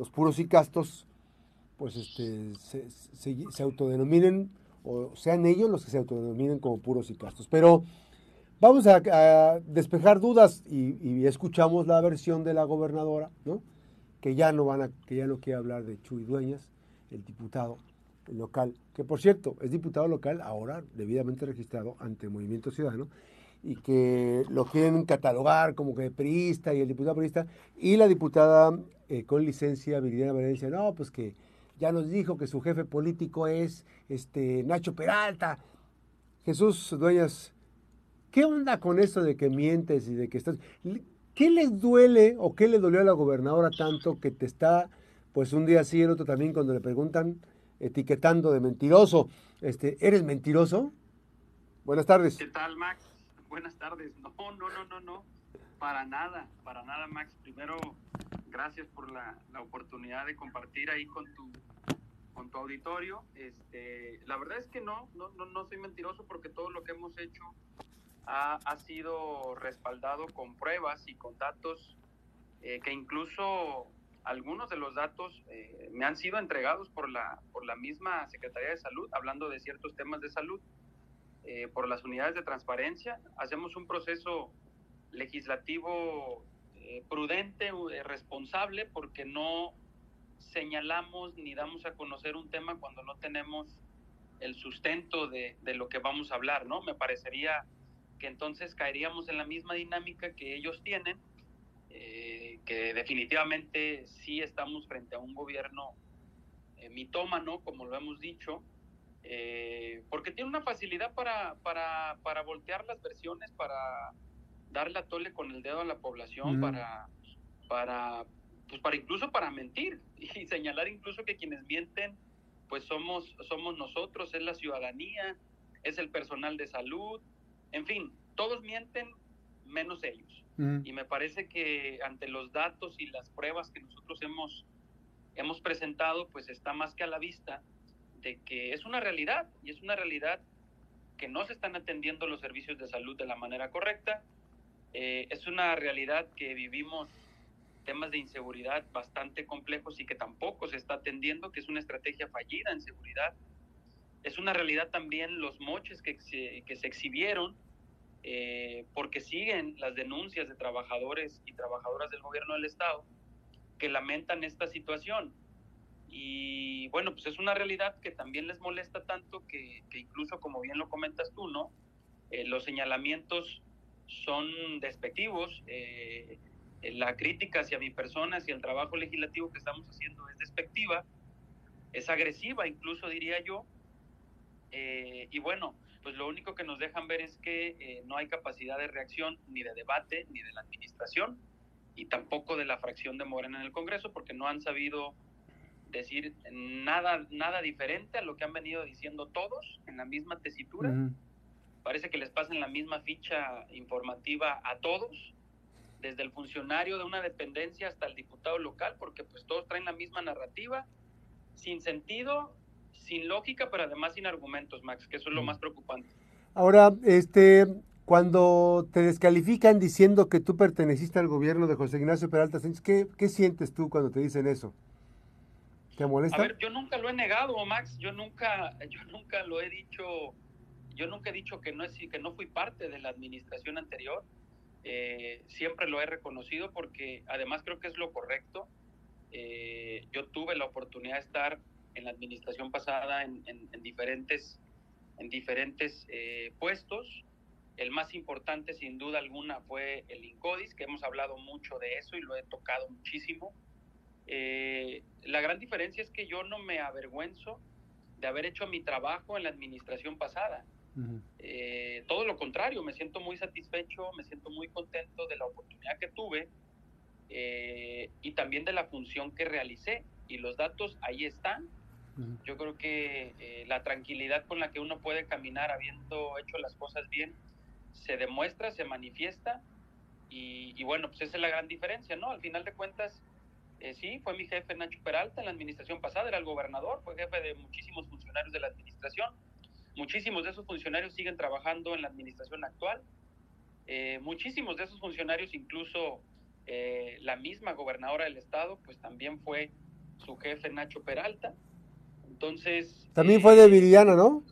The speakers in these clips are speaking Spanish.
los puros y castos, pues este, se, autodenominen, o sean ellos los que se autodenominen como puros y castos. Pero vamos a, despejar dudas y, escuchamos la versión de la gobernadora, ¿no? que ya no van a, que ya no quiere hablar de Chuy Dueñas, el diputado local, que por cierto es diputado local ahora debidamente registrado ante Movimiento Ciudadano, y que lo quieren catalogar como que priista y el diputado priista, y la diputada eh, con licencia, Viridiana Valencia, no, pues que ya nos dijo que su jefe político es este Nacho Peralta. Jesús Dueñas, ¿qué onda con eso de que mientes y de que estás... ¿Qué les duele o qué le dolió a la gobernadora tanto que te está, pues un día sí el otro también, cuando le preguntan, etiquetando de mentiroso? Este, ¿Eres mentiroso? Buenas tardes. ¿Qué tal, Max? Buenas tardes. No, no, no, no, no. Para nada, para nada, Max. Primero, gracias por la, la oportunidad de compartir ahí con tu, con tu auditorio. Este, la verdad es que no, no, no, no soy mentiroso porque todo lo que hemos hecho ha, ha sido respaldado con pruebas y con datos eh, que incluso algunos de los datos eh, me han sido entregados por la, por la misma Secretaría de Salud, hablando de ciertos temas de salud, eh, por las unidades de transparencia. Hacemos un proceso legislativo prudente, responsable, porque no señalamos ni damos a conocer un tema cuando no tenemos el sustento de, de lo que vamos a hablar, ¿no? Me parecería que entonces caeríamos en la misma dinámica que ellos tienen, eh, que definitivamente sí estamos frente a un gobierno eh, mitómano, como lo hemos dicho, eh, porque tiene una facilidad para, para, para, voltear las versiones, para darle a tole con el dedo a la población, para, para, pues para incluso para mentir y señalar incluso que quienes mienten, pues somos, somos nosotros, es la ciudadanía, es el personal de salud, en fin, todos mienten menos ellos. Mm. Y me parece que ante los datos y las pruebas que nosotros hemos, hemos presentado, pues está más que a la vista de que es una realidad y es una realidad que no se están atendiendo los servicios de salud de la manera correcta. Eh, es una realidad que vivimos temas de inseguridad bastante complejos y que tampoco se está atendiendo, que es una estrategia fallida en seguridad es una realidad también los moches que que se exhibieron, eh, porque siguen las denuncias de trabajadores y trabajadoras del gobierno del Estado que lamentan esta situación. Y bueno, pues es una realidad que también les molesta tanto que, incluso, como bien lo comentas tú, ¿no? Eh, los señalamientos son despectivos, eh, la crítica hacia mi persona, hacia el trabajo legislativo que estamos haciendo es despectiva, es agresiva incluso diría yo, eh, y bueno, pues lo único que nos dejan ver es que eh, no hay capacidad de reacción ni de debate ni de la administración y tampoco de la fracción de Morena en el Congreso porque no han sabido decir nada nada diferente a lo que han venido diciendo todos en la misma tesitura. Parece que les pasan la misma ficha informativa a todos, desde el funcionario de una dependencia hasta el diputado local, porque pues todos traen la misma narrativa, sin sentido sin lógica, pero además sin argumentos, Max, que eso es lo más preocupante. Ahora, este, cuando te descalifican diciendo que tú perteneciste al gobierno de José Ignacio Peralta Sánchez, ¿qué, qué sientes tú cuando te dicen eso? ¿Te molesta? A ver, yo nunca lo he negado, Max, yo nunca, yo nunca lo he dicho, yo nunca he dicho que no, es, que no fui parte de la administración anterior, eh, siempre lo he reconocido porque además creo que es lo correcto. Eh, yo tuve la oportunidad de estar en la administración pasada en, diferentes, en diferentes eh, puestos. El más importante, sin duda alguna, fue el INCODIS, que hemos hablado mucho de eso y lo he tocado muchísimo. Eh, la gran diferencia es que yo no me avergüenzo de haber hecho mi trabajo en la administración pasada. Eh, todo lo contrario, me siento muy satisfecho, me siento muy contento de la oportunidad que tuve y también de la función que realicé. Y los datos ahí están, yo creo que eh, la tranquilidad con la que uno puede caminar habiendo hecho las cosas bien se demuestra, se manifiesta y, bueno, pues esa es la gran diferencia, ¿no? Al final de cuentas, eh, sí, fue mi jefe Nacho Peralta en la administración pasada, era el gobernador, fue jefe de muchísimos funcionarios de la administración. Muchísimos de esos funcionarios siguen trabajando en la administración actual. Eh, muchísimos de esos funcionarios, incluso la misma gobernadora del estado, pues también fue su jefe Nacho Peralta. Entonces... También fue de eh, Viridiana, ¿no?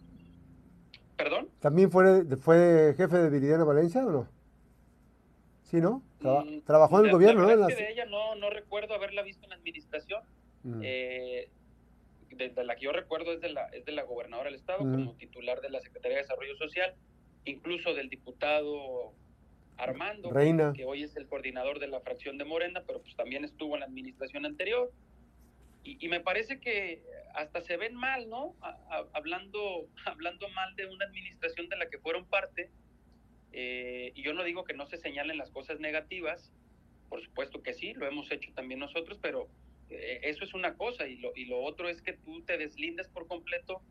¿Perdón? ¿También fue, fue jefe de Viridiana Valencia o no? Sí, ¿no? Traba- Mm, trabajó en el la- gobierno, la ¿no? Las- de ella no, no recuerdo haberla visto en la administración. Mm. Eh, de, de la que yo recuerdo es de la, es de la gobernadora del estado Ujú. como titular de la Secretaría de Desarrollo Social, incluso del diputado Armando, Reina. que hoy es el coordinador de la fracción de Morena, pero pues también estuvo en la administración anterior. Y, y me parece que hasta se ven mal, ¿no? A- a- hablando, hablando mal de una administración de la que fueron parte. Eh, y yo no digo que no se señalen las cosas negativas, por supuesto que sí, lo hemos hecho también nosotros, pero eh, eso es una cosa y lo, y lo otro es que tú te deslindes por completo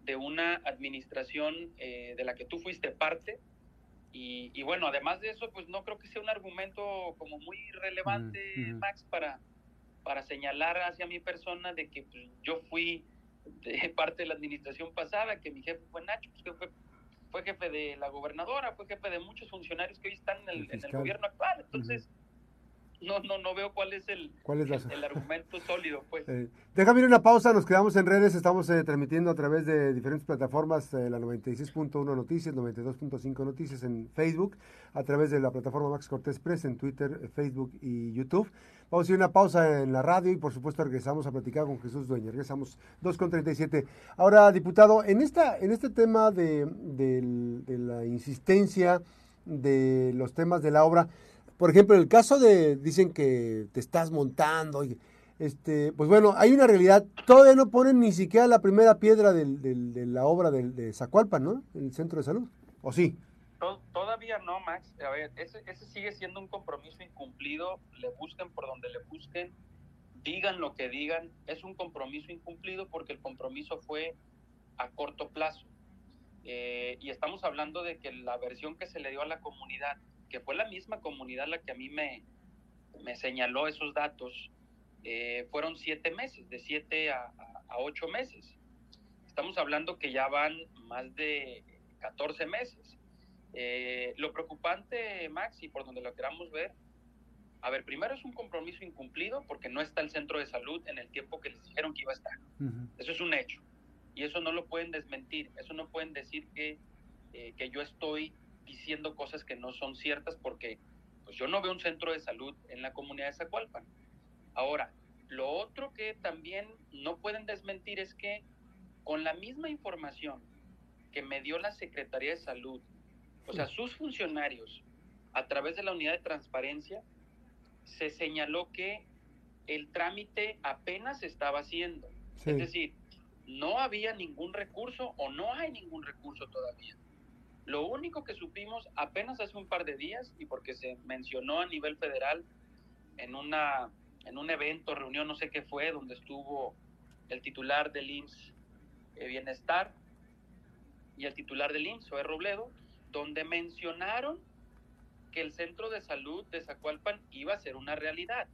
de una administración eh, de la que tú fuiste parte. Y, y bueno, además de eso, pues no creo que sea un argumento como muy relevante, Ujú, ujú. Max, para, para señalar hacia mi persona de que pues, yo fui de parte de la administración pasada, que mi jefe fue Nacho, pues, que fue, fue jefe de la gobernadora, fue jefe de muchos funcionarios que hoy están en el, El en el gobierno actual. Entonces, no, no, no veo cuál es el, ¿Cuál es la... el, el argumento sólido, pues. Eh, déjame ir una pausa, nos quedamos en redes, estamos eh, transmitiendo a través de diferentes plataformas, eh, la 96.1 Noticias, 92.5 Noticias en Facebook, a través de la plataforma Max Cortés Press en Twitter, eh, Facebook y YouTube. Vamos a ir a una pausa en la radio y por supuesto regresamos a platicar con Jesús Dueña. Regresamos 2.37. Ahora, diputado, en, esta, en este tema de, del- de la insistencia de los temas de la obra, por ejemplo, en el caso de, dicen que te estás montando, este, pues bueno, hay una realidad, todavía no ponen ni siquiera la primera piedra del- del- de la obra de Zacualpan, ¿no? El centro de salud, ¿o sí? To- Todavía no, Max. A ver, ese, sigue siendo un compromiso incumplido. Le busquen por donde le busquen, digan lo que digan. Es un compromiso incumplido porque el compromiso fue a corto plazo. Eh, y estamos hablando de que la versión que se le dio a la comunidad, que fue la misma comunidad la que a mí me, me señaló esos datos, eh, fueron siete meses, de siete a, a- a ocho meses. Estamos hablando que ya van más de 14 meses. Eh, lo preocupante, Max, y por donde lo queramos ver, a ver, primero es un compromiso incumplido porque no está el centro de salud en el tiempo que les dijeron que iba a estar. Ujú. Eso es un hecho. Y eso no lo pueden desmentir. Eso no pueden decir que, eh, que yo estoy diciendo cosas que no son ciertas porque pues yo no veo un centro de salud en la comunidad de Zacualpan. Ahora, lo otro que también no pueden desmentir es que con la misma información que me dio la Secretaría de Salud, o sea, sus funcionarios, a través de la unidad de transparencia, se señaló que el trámite apenas se estaba haciendo. Sí. Es decir, no había ningún recurso o no hay ningún recurso todavía. Lo único que supimos apenas hace un par de días y porque se mencionó a nivel federal en una en un evento, reunión, no sé qué fue, donde estuvo el titular del IMSS eh, Bienestar y el titular del IMSS, Zoe Robledo, donde mencionaron que el centro de salud de Zacualpan iba a ser una realidad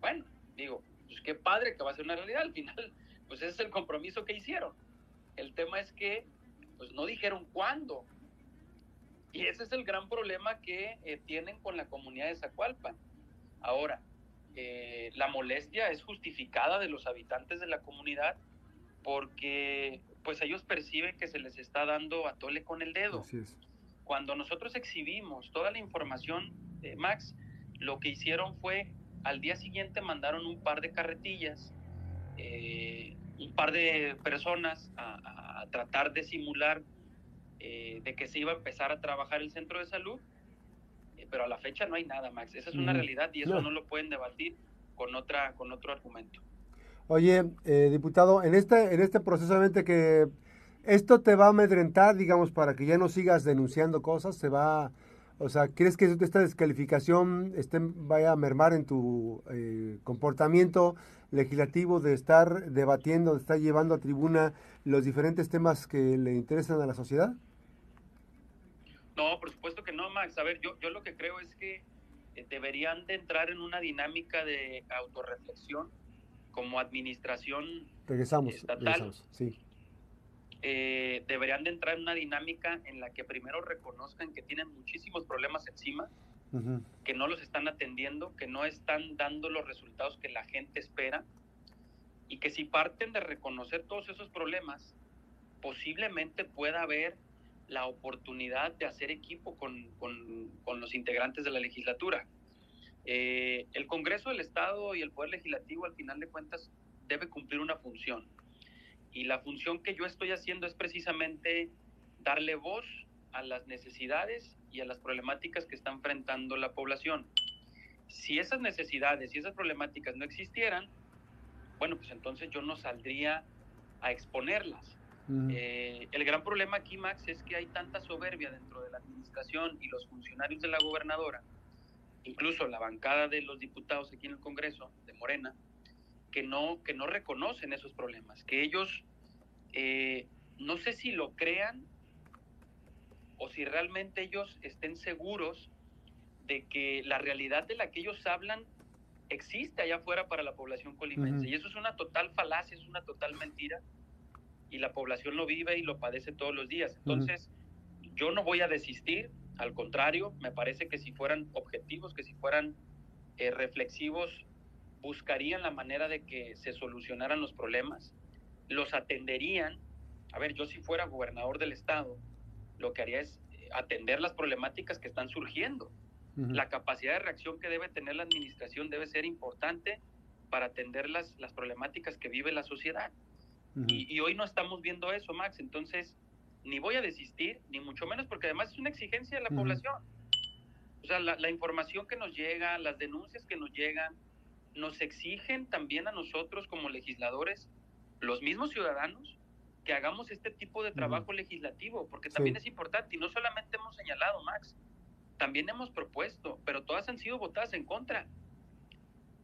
bueno, digo, pues qué padre que va a ser una realidad. Al final, pues ese es el compromiso que hicieron. El tema es que, pues no dijeron cuándo. Y ese es el gran problema que eh, tienen con la comunidad de Zacualpan. Ahora, eh, la molestia es justificada de los habitantes de la comunidad porque, pues ellos perciben que se les está dando a tole con el dedo Así es. cuando nosotros exhibimos toda la información, eh, Max, lo que hicieron fue, al día siguiente mandaron un par de carretillas, eh, un par de personas a, a- a tratar de simular eh, de que se iba a empezar a trabajar el centro de salud, eh, pero a la fecha no hay nada, Max. Esa es una Mm, realidad y eso no. no lo pueden debatir con, otra, con otro argumento. Oye, eh, diputado, en este, en este proceso, que esto te va a amedrentar, digamos, para que ya no sigas denunciando cosas, se va, o sea, ¿crees que esta descalificación esté, vaya a mermar en tu eh, comportamiento legislativo de estar debatiendo, de estar llevando a tribuna los diferentes temas que le interesan a la sociedad? No, por supuesto que no, Max. A ver, yo, yo lo que creo es que eh, deberían de entrar en una dinámica de autorreflexión como administración, Regresamos, Estatal. regresamos, sí. eh, deberían de entrar en una dinámica en la que primero reconozcan que tienen muchísimos problemas encima, que no los están atendiendo, que no están dando los resultados que la gente espera y que si parten de reconocer todos esos problemas, posiblemente pueda haber la oportunidad de hacer equipo con, con, los integrantes de la legislatura. Eh, el Congreso del Estado y el Poder Legislativo, al final de cuentas, debe cumplir una función. Y la función que yo estoy haciendo es precisamente darle voz a las necesidades y a las problemáticas que está enfrentando la población. Si esas necesidades y esas problemáticas no existieran, bueno, pues entonces yo no saldría a exponerlas. Eh, el gran problema aquí, Max, es que hay tanta soberbia dentro de la administración y los funcionarios de la gobernadora, incluso la bancada de los diputados aquí en el Congreso, de Morena, que no, que no reconocen esos problemas, que ellos, eh, no sé si lo crean o si realmente ellos estén seguros de que la realidad de la que ellos hablan existe allá afuera para la población colimense. Y eso es una total falacia, es una total mentira. Y la población lo vive y lo padece todos los días. Entonces, yo no voy a desistir, al contrario, me parece que si fueran objetivos, que si fueran eh, reflexivos, buscarían la manera de que se solucionaran los problemas, los atenderían. A ver, yo si fuera gobernador del estado, lo que haría es eh, atender las problemáticas que están surgiendo. La capacidad de reacción que debe tener la administración debe ser importante para atender las, las problemáticas que vive la sociedad. y, hoy no estamos viendo eso, Max. Entonces, ni voy a desistir, ni mucho menos, porque además es una exigencia de la población. O sea, la, la, información que nos llega, las denuncias que nos llegan, nos exigen también a nosotros como legisladores, los mismos ciudadanos, que hagamos este tipo de trabajo legislativo, porque también es importante y no solamente hemos señalado, Max, también hemos propuesto, pero todas han sido votadas en contra.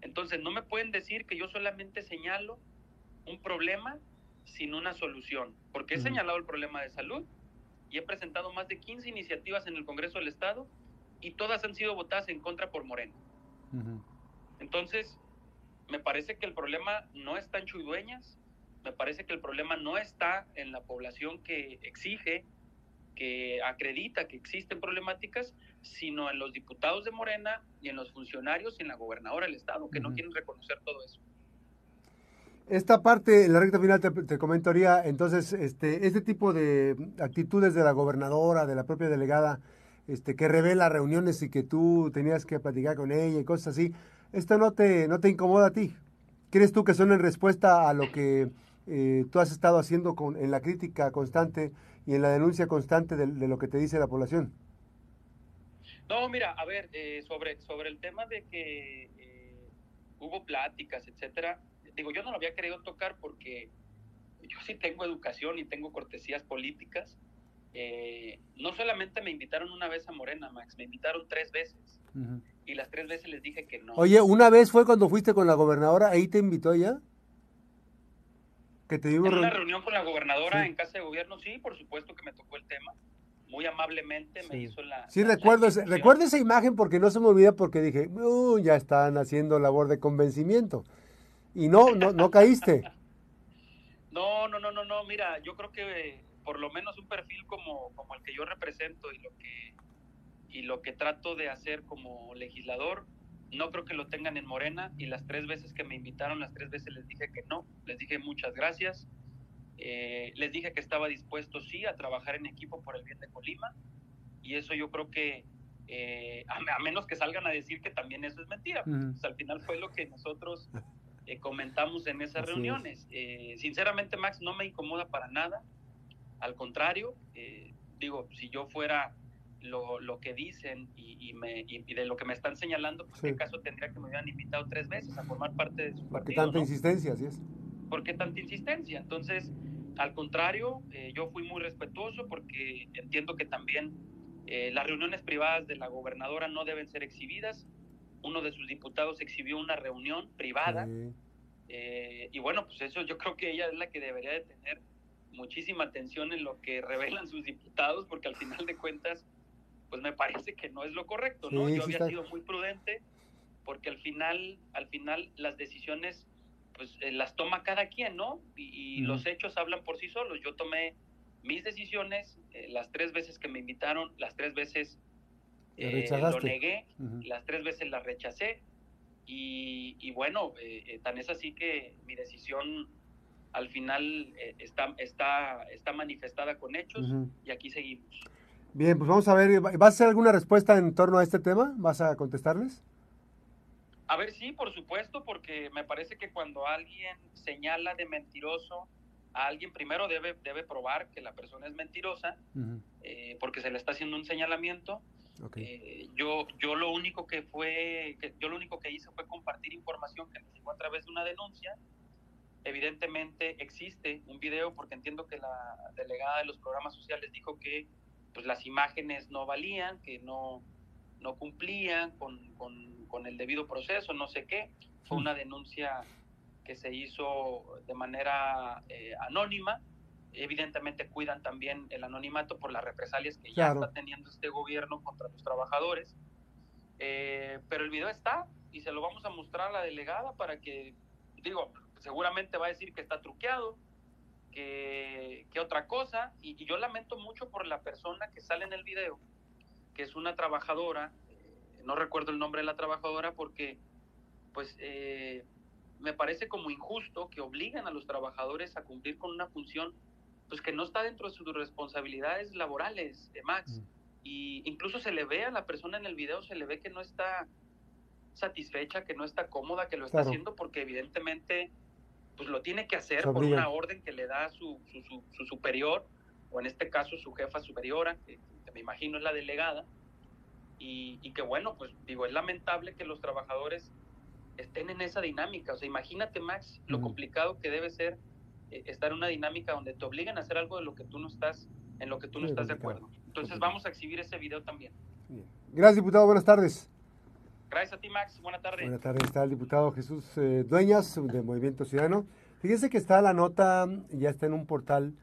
Entonces, no me pueden decir que yo solamente señalo un problema sin una solución, porque he señalado el problema de salud y he presentado más de 15 iniciativas en el Congreso del Estado y todas han sido votadas en contra por Moreno. Entonces, me parece que el problema no está en Chuy me parece que el problema no está en la población que exige, que acredita que existen problemáticas, sino en los diputados de Morena y en los funcionarios y en la gobernadora del Estado, que no quieren reconocer todo eso. Esta parte, en la recta final te, comentaría, entonces, este, este tipo de actitudes de la gobernadora, de la propia delegada, este, que revela reuniones y que tú tenías que platicar con ella y cosas así, ¿esto no te, no te incomoda a ti? ¿Crees tú que son en respuesta a lo que eh, tú has estado haciendo con, en la crítica constante y en la denuncia constante de, lo que te dice la población? No, mira, a ver, eh, sobre, sobre el tema de que eh, hubo pláticas, etcétera, digo, yo no lo había querido tocar porque yo sí tengo educación y tengo cortesías políticas. no solamente me invitaron una vez a Morena, Max, me invitaron tres veces. Y las tres veces les dije que no. Oye, una vez fue cuando fuiste con la gobernadora, ahí te invitó ella en una reunión con la gobernadora en casa de gobierno, sí, por supuesto que me tocó el tema. Muy amablemente me hizo la. Sí, recuerdo, recuerdo esa imagen porque no se me olvida porque dije, uh, ya están haciendo labor de convencimiento. Y no, no, no caíste. no, no, no, no, no. Mira, yo creo que por lo menos un perfil como, como el que yo represento y lo que y lo que trato de hacer como legislador, no creo que lo tengan en Morena y las tres veces que me invitaron, las tres veces les dije que no, les dije muchas gracias, eh, les dije que estaba dispuesto sí a trabajar en equipo por el bien de Colima y eso yo creo que eh, a, menos que salgan a decir que también eso es mentira, pues, al final fue lo que nosotros eh, comentamos en esas reuniones. sinceramente Max no me incomoda para nada, al contrario, digo, si yo fuera lo, lo que dicen y, me, y, de lo que me están señalando, pues qué caso tendría que me hubieran invitado tres veces a formar parte de su partido. ¿Por qué tanta insistencia, así es? ¿Por qué tanta insistencia? Entonces, al contrario, eh, yo fui muy respetuoso porque entiendo que también eh, las reuniones privadas de la gobernadora no deben ser exhibidas. Uno de sus diputados exhibió una reunión privada. Eh, y bueno, pues eso yo creo que ella es la que debería de tener muchísima atención en lo que revelan sus diputados, porque al final de cuentas pues me parece que no es lo correcto, ¿no? Yo había sido muy prudente porque al final, al final las decisiones pues eh, las toma cada quien, ¿no? Y, los hechos hablan por sí solos. Yo tomé mis decisiones, eh, las tres veces que me invitaron, las tres veces eh, lo negué, las tres veces las rechacé. Y, bueno, eh, tan es así que mi decisión al final está, está, está manifestada con hechos y aquí seguimos. Bien, pues vamos a ver, ¿vas a hacer alguna respuesta en torno a este tema? ¿Vas a contestarles? A ver, sí, por supuesto, porque me parece que cuando alguien señala de mentiroso a alguien, primero debe, debe probar que la persona es mentirosa, eh, porque se le está haciendo un señalamiento. Eh, yo, yo lo único que fue, que, yo lo único que hice fue compartir información que me llegó a través de una denuncia. Evidentemente existe un video, porque entiendo que la delegada de los programas sociales dijo que pues las imágenes no valían, que no, no cumplían con, con, el debido proceso, no sé qué. Fue una denuncia que se hizo de manera eh, anónima. Evidentemente cuidan también el anonimato por las represalias que ya está teniendo este gobierno contra los trabajadores. Eh, pero el video está y se lo vamos a mostrar a la delegada para que, digo, seguramente va a decir que está truqueado, que, otra cosa. Y, y, yo lamento mucho por la persona que sale en el video, que es una trabajadora, eh, no recuerdo el nombre de la trabajadora porque pues eh, me parece como injusto que obligan a los trabajadores a cumplir con una función pues que no está dentro de sus responsabilidades laborales, de Max. Mm. Y incluso se le ve a la persona en el video, se le ve que no está satisfecha, que no está cómoda, que lo está haciendo porque evidentemente pues lo tiene que hacer por una orden que le da su, su, superior, o en este caso su jefa superiora, que, me imagino es la delegada, y, y, que bueno, pues digo, es lamentable que los trabajadores estén en esa dinámica. O sea, imagínate, Max, lo complicado que debe ser eh, estar en una dinámica donde te obligan a hacer algo de lo que tú no estás, en lo que tú no estás de acuerdo. Entonces vamos a exhibir ese video también. Gracias, diputado. Buenas tardes. Gracias a ti, Max. Buenas tardes. Buenas tardes. Está el diputado Jesús eh, Dueñas de Movimiento Ciudadano. Fíjense que está la nota, ya está en un portal,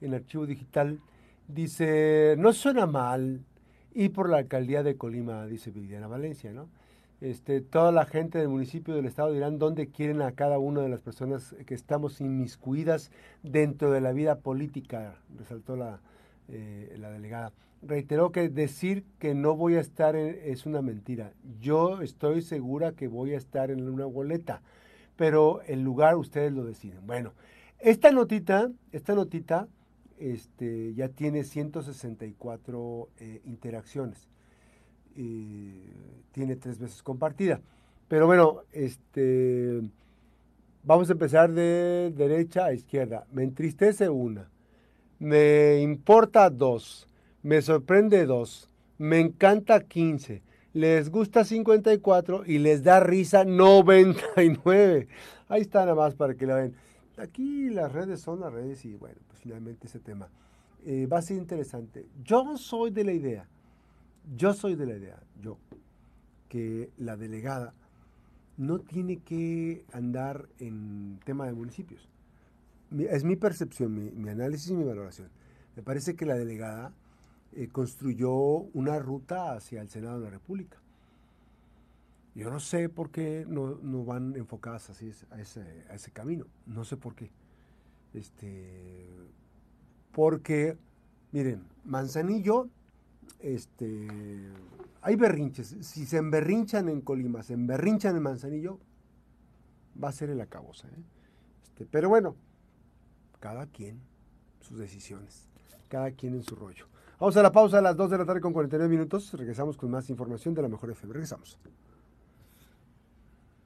en archivo digital. Dice, no suena mal y por la alcaldía de Colima, dice Viridiana Valencia, ¿no? Este, toda la gente del municipio del estado dirán dónde quieren a cada una de las personas que estamos inmiscuidas dentro de la vida política, resaltó la, eh, delegada reiteró que decir que no voy a estar es una mentira. Yo estoy segura que voy a estar en una boleta, pero el lugar ustedes lo deciden. Bueno, esta notita, esta notita este, ya tiene 164 eh, interacciones. Tiene tres veces compartida. Pero bueno, este, vamos a empezar de derecha a izquierda. Me entristece una. Me importa dos me sorprende 2, me encanta 15, les gusta 54 y les da risa 99. Ahí está nada más para que la ven. Aquí las redes son las redes y bueno, pues finalmente ese tema. Eh, va a ser interesante. Yo soy de la idea, yo soy de la idea, yo, que la delegada no tiene que andar en tema de municipios. Es mi percepción, mi, análisis y mi valoración. Me parece que la delegada eh, construyó una ruta hacia el Senado de la República. Yo no sé por qué no, no van enfocadas así a ese, a ese, camino. No sé por qué. Este, porque, miren, Manzanillo, este, hay berrinches. Si se emberrinchan en Colima, se emberrinchan en Manzanillo, va a ser el acabose. ¿eh? Este, pero bueno, cada quien sus decisiones, cada quien en su rollo. Vamos a la pausa a las 2 de la tarde con 49 minutos. Regresamos con más información de la Mejor FM. Regresamos.